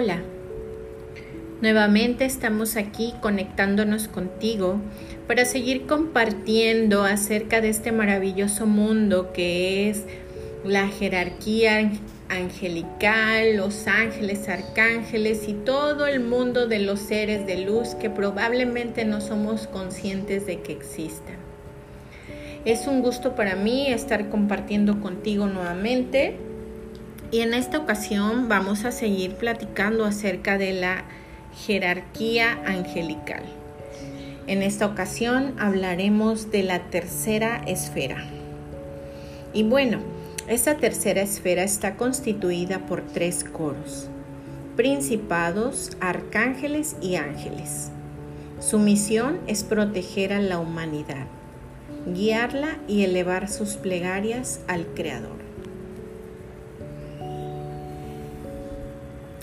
Hola, nuevamente estamos aquí conectándonos contigo para seguir compartiendo acerca de este maravilloso mundo que es la jerarquía angelical, los ángeles, arcángeles y todo el mundo de los seres de luz que probablemente no somos conscientes de que existan. Es un gusto para mí estar compartiendo contigo nuevamente y en esta ocasión vamos a seguir platicando acerca de la jerarquía angelical. En esta ocasión hablaremos de la tercera esfera. Y bueno, esta tercera esfera está constituida por tres coros, principados, arcángeles y ángeles. Su misión es proteger a la humanidad, guiarla y elevar sus plegarias al Creador.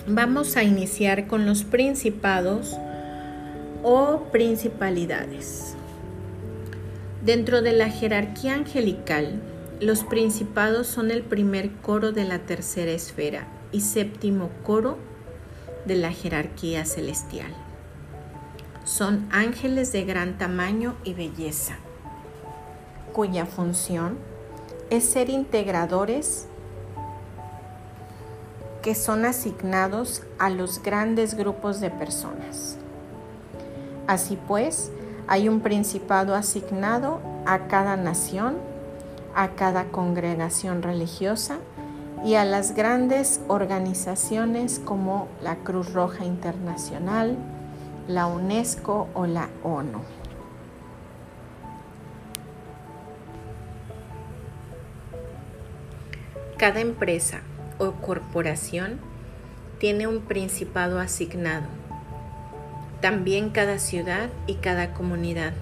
Vamos a iniciar con los principados o principalidades. Dentro de la jerarquía angelical, los principados son el primer coro de la tercera esfera y séptimo coro de la jerarquía celestial. Son ángeles de gran tamaño y belleza, cuya función es ser integradores que son asignados a los grandes grupos de personas. Así pues, hay un principado asignado a cada nación, a cada congregación religiosa y a las grandes organizaciones como la Cruz Roja Internacional, la UNESCO o la ONU. Cada empresa o corporación tiene un principado asignado. También cada ciudad y cada comunidad.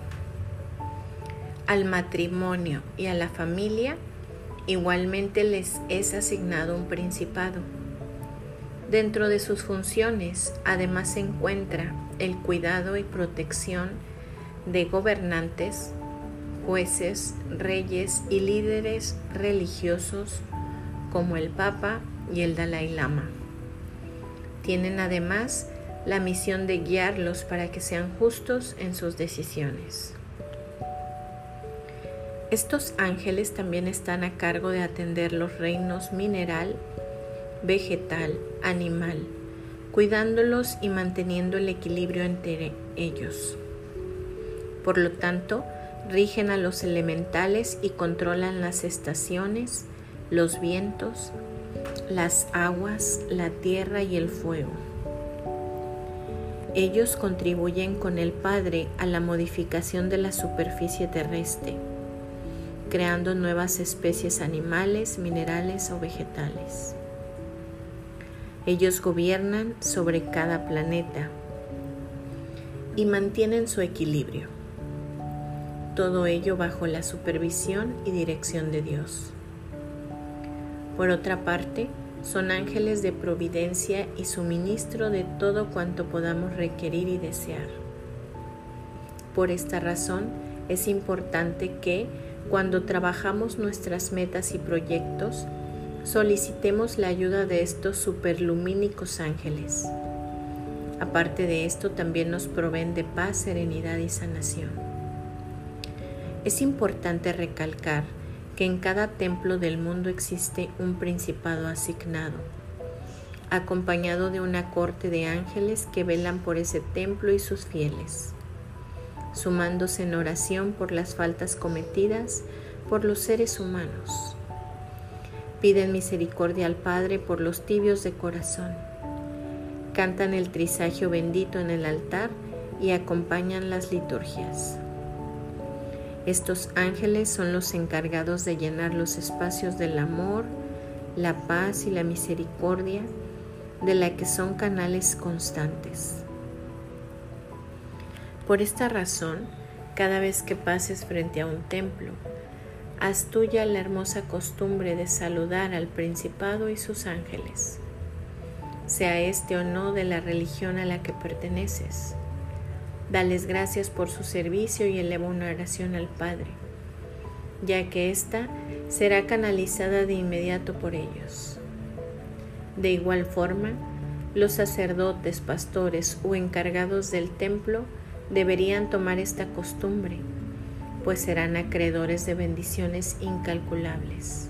Al matrimonio y a la familia igualmente les es asignado un principado. Dentro de sus funciones además se encuentra el cuidado y protección de gobernantes, jueces, reyes y líderes religiosos como el Papa y el Dalai Lama. Tienen además la misión de guiarlos para que sean justos en sus decisiones. Estos ángeles también están a cargo de atender los reinos mineral, vegetal, animal, cuidándolos y manteniendo el equilibrio entre ellos. Por lo tanto, rigen a los elementales y controlan las estaciones, los vientos, las aguas, la tierra y el fuego. Ellos contribuyen con el Padre a la modificación de la superficie terrestre, creando nuevas especies animales, minerales o vegetales. Ellos gobiernan sobre cada planeta y mantienen su equilibrio. Todo ello bajo la supervisión y dirección de Dios. Por otra parte, son ángeles de providencia y suministro de todo cuanto podamos requerir y desear. Por esta razón, es importante que, cuando trabajamos nuestras metas y proyectos, solicitemos la ayuda de estos superlumínicos ángeles. Aparte de esto, también nos proveen de paz, serenidad y sanación. Es importante recalcar que en cada templo del mundo existe un principado asignado, acompañado de una corte de ángeles que velan por ese templo y sus fieles, sumándose en oración por las faltas cometidas por los seres humanos. Piden misericordia al Padre por los tibios de corazón. Cantan el trisagio bendito en el altar y acompañan las liturgias. Estos ángeles son los encargados de llenar los espacios del amor, la paz y la misericordia, de la que son canales constantes. Por esta razón, cada vez que pases frente a un templo, haz tuya la hermosa costumbre de saludar al Principado y sus ángeles, sea este o no de la religión a la que perteneces Dales gracias por su servicio y eleva una oración al Padre, ya que ésta será canalizada de inmediato por ellos. De igual forma, Los sacerdotes, pastores o encargados del templo deberían tomar esta costumbre, pues serán acreedores de bendiciones incalculables.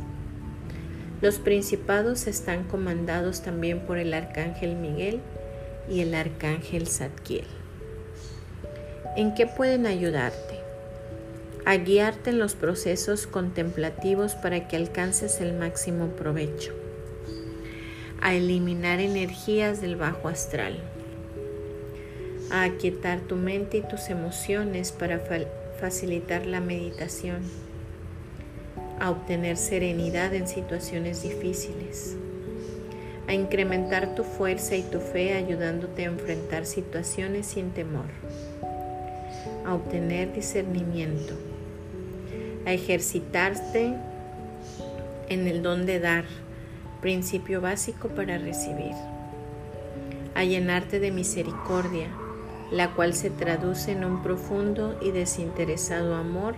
Los principados están comandados también por el arcángel Miguel y el arcángel Zadkiel. ¿En qué pueden ayudarte? A guiarte en los procesos contemplativos para que alcances el máximo provecho. A eliminar energías del bajo astral. A aquietar tu mente y tus emociones para facilitar la meditación a obtener serenidad en situaciones difíciles, a incrementar tu fuerza y tu fe ayudándote a enfrentar situaciones sin temor, a obtener discernimiento, a ejercitarte en el don de dar, principio básico para recibir, a llenarte de misericordia, la cual se traduce en un profundo y desinteresado amor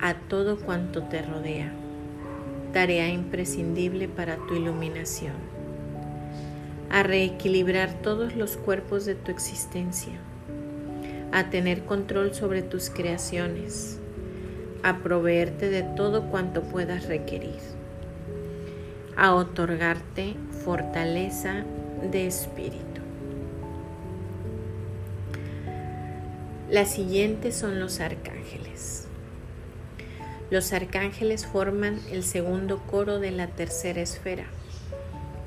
a todo cuanto te rodea, tarea imprescindible para tu iluminación, a reequilibrar todos los cuerpos de tu existencia, a tener control sobre tus creaciones, a proveerte de todo cuanto puedas requerir, a otorgarte fortaleza de espíritu. Las siguientes son los arcángeles. Los arcángeles forman el segundo coro de la tercera esfera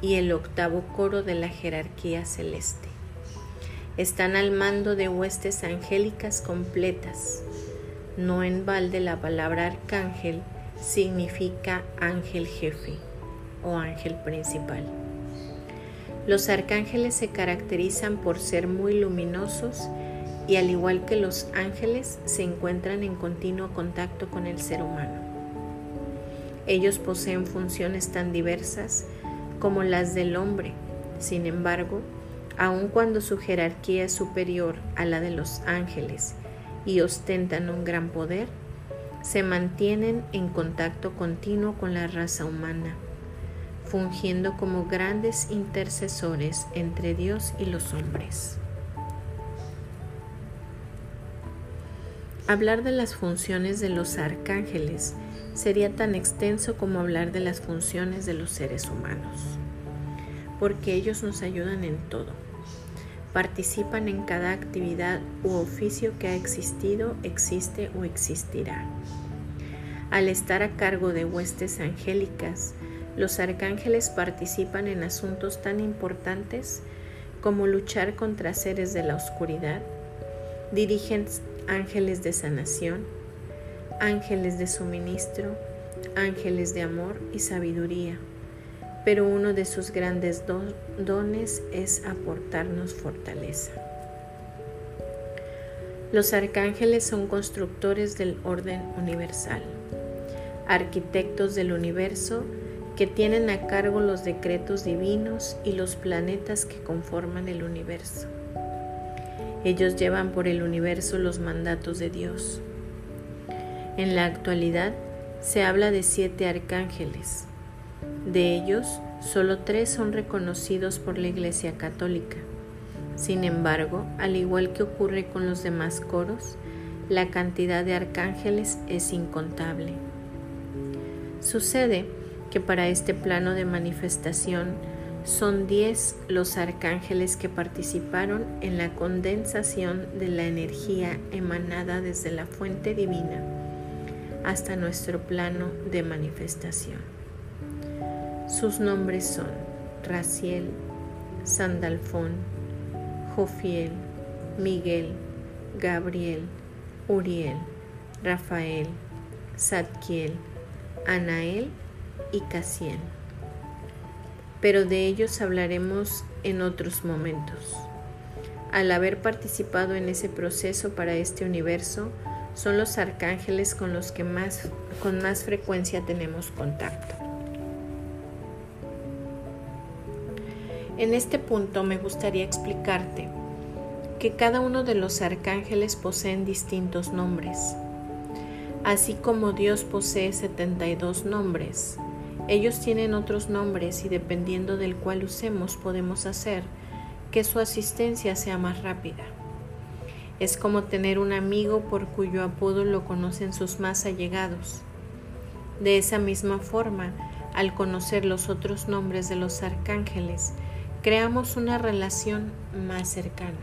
y el octavo coro de la jerarquía celeste. Están al mando de huestes angélicas completas. No en balde la palabra arcángel significa ángel jefe o ángel principal. Los arcángeles se caracterizan por ser muy luminosos y al igual que los ángeles se encuentran en continuo contacto con el ser humano. Ellos poseen funciones tan diversas como las del hombre, sin embargo, aun cuando su jerarquía es superior a la de los ángeles y ostentan un gran poder, se mantienen en contacto continuo con la raza humana, fungiendo como grandes intercesores entre Dios y los hombres. Hablar de las funciones de los arcángeles sería tan extenso como hablar de las funciones de los seres humanos, porque ellos nos ayudan en todo. Participan en cada actividad u oficio que ha existido, existe o existirá. Al estar a cargo de huestes angélicas, los arcángeles participan en asuntos tan importantes como luchar contra seres de la oscuridad, dirigen ángeles de sanación, ángeles de suministro, ángeles de amor y sabiduría, pero uno de sus grandes dones es aportarnos fortaleza. Los arcángeles son constructores del orden universal, arquitectos del universo que tienen a cargo los decretos divinos y los planetas que conforman el universo. Ellos llevan por el universo los mandatos de Dios. En la actualidad se habla de siete arcángeles. De ellos, solo tres son reconocidos por la Iglesia Católica. Sin embargo, al igual que ocurre con los demás coros, la cantidad de arcángeles es incontable. Sucede que para este plano de manifestación son diez los arcángeles que participaron en la condensación de la energía emanada desde la fuente divina hasta nuestro plano de manifestación. Sus nombres son Raciel, Sandalfón, Jofiel, Miguel, Gabriel, Uriel, Rafael, Zadkiel, Anael y Casiel pero de ellos hablaremos en otros momentos. Al haber participado en ese proceso para este universo, son los arcángeles con los que más, con más frecuencia tenemos contacto. En este punto me gustaría explicarte que cada uno de los arcángeles poseen distintos nombres. Así como Dios posee 72 nombres, ellos tienen otros nombres y dependiendo del cual usemos podemos hacer que su asistencia sea más rápida. Es como tener un amigo por cuyo apodo lo conocen sus más allegados. De esa misma forma, al conocer los otros nombres de los arcángeles, creamos una relación más cercana.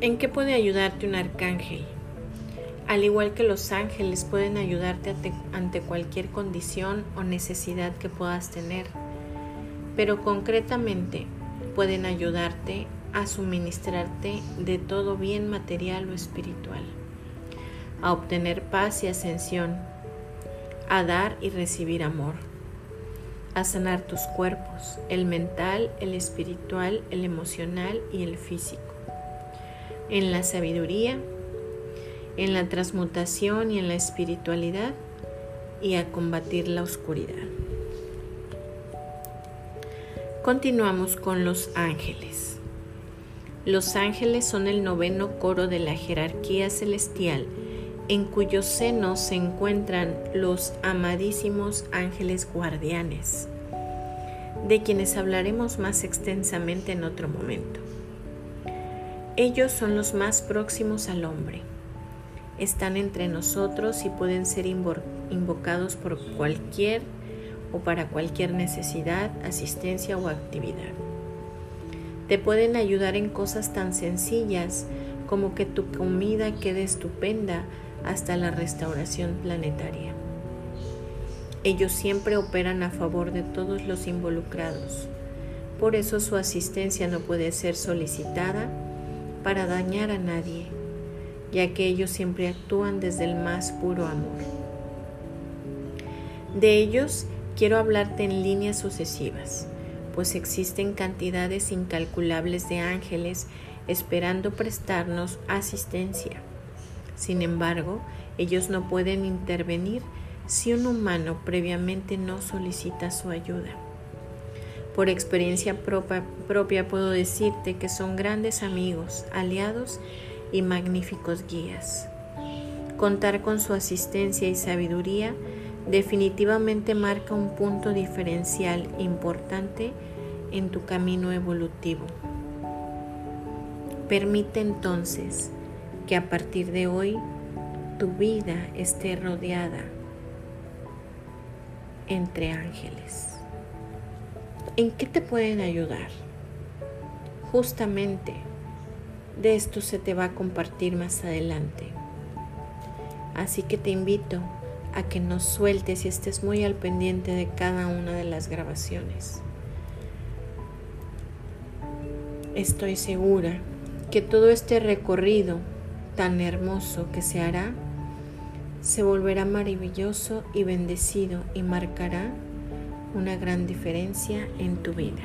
¿En qué puede ayudarte un arcángel? Al igual que los ángeles pueden ayudarte ante cualquier condición o necesidad que puedas tener, pero concretamente pueden ayudarte a suministrarte de todo bien material o espiritual, a obtener paz y ascensión, a dar y recibir amor, a sanar tus cuerpos, el mental, el espiritual, el emocional y el físico, en la sabiduría, en la transmutación y en la espiritualidad y a combatir la oscuridad. Continuamos con los ángeles. Los ángeles son el noveno coro de la jerarquía celestial en cuyo seno se encuentran los amadísimos ángeles guardianes, de quienes hablaremos más extensamente en otro momento. Ellos son los más próximos al hombre están entre nosotros y pueden ser invocados por cualquier o para cualquier necesidad, asistencia o actividad. Te pueden ayudar en cosas tan sencillas como que tu comida quede estupenda hasta la restauración planetaria. Ellos siempre operan a favor de todos los involucrados. Por eso su asistencia no puede ser solicitada para dañar a nadie ya que ellos siempre actúan desde el más puro amor. De ellos quiero hablarte en líneas sucesivas, pues existen cantidades incalculables de ángeles esperando prestarnos asistencia. Sin embargo, ellos no pueden intervenir si un humano previamente no solicita su ayuda. Por experiencia propia, puedo decirte que son grandes amigos, aliados y magníficos guías. Contar con su asistencia y sabiduría definitivamente marca un punto diferencial importante en tu camino evolutivo. Permite entonces que a partir de hoy tu vida esté rodeada entre ángeles. ¿En qué te pueden ayudar? Justamente de esto se te va a compartir más adelante. Así que te invito a que nos sueltes y estés muy al pendiente de cada una de las grabaciones. Estoy segura que todo este recorrido tan hermoso que se hará se volverá maravilloso y bendecido y marcará una gran diferencia en tu vida.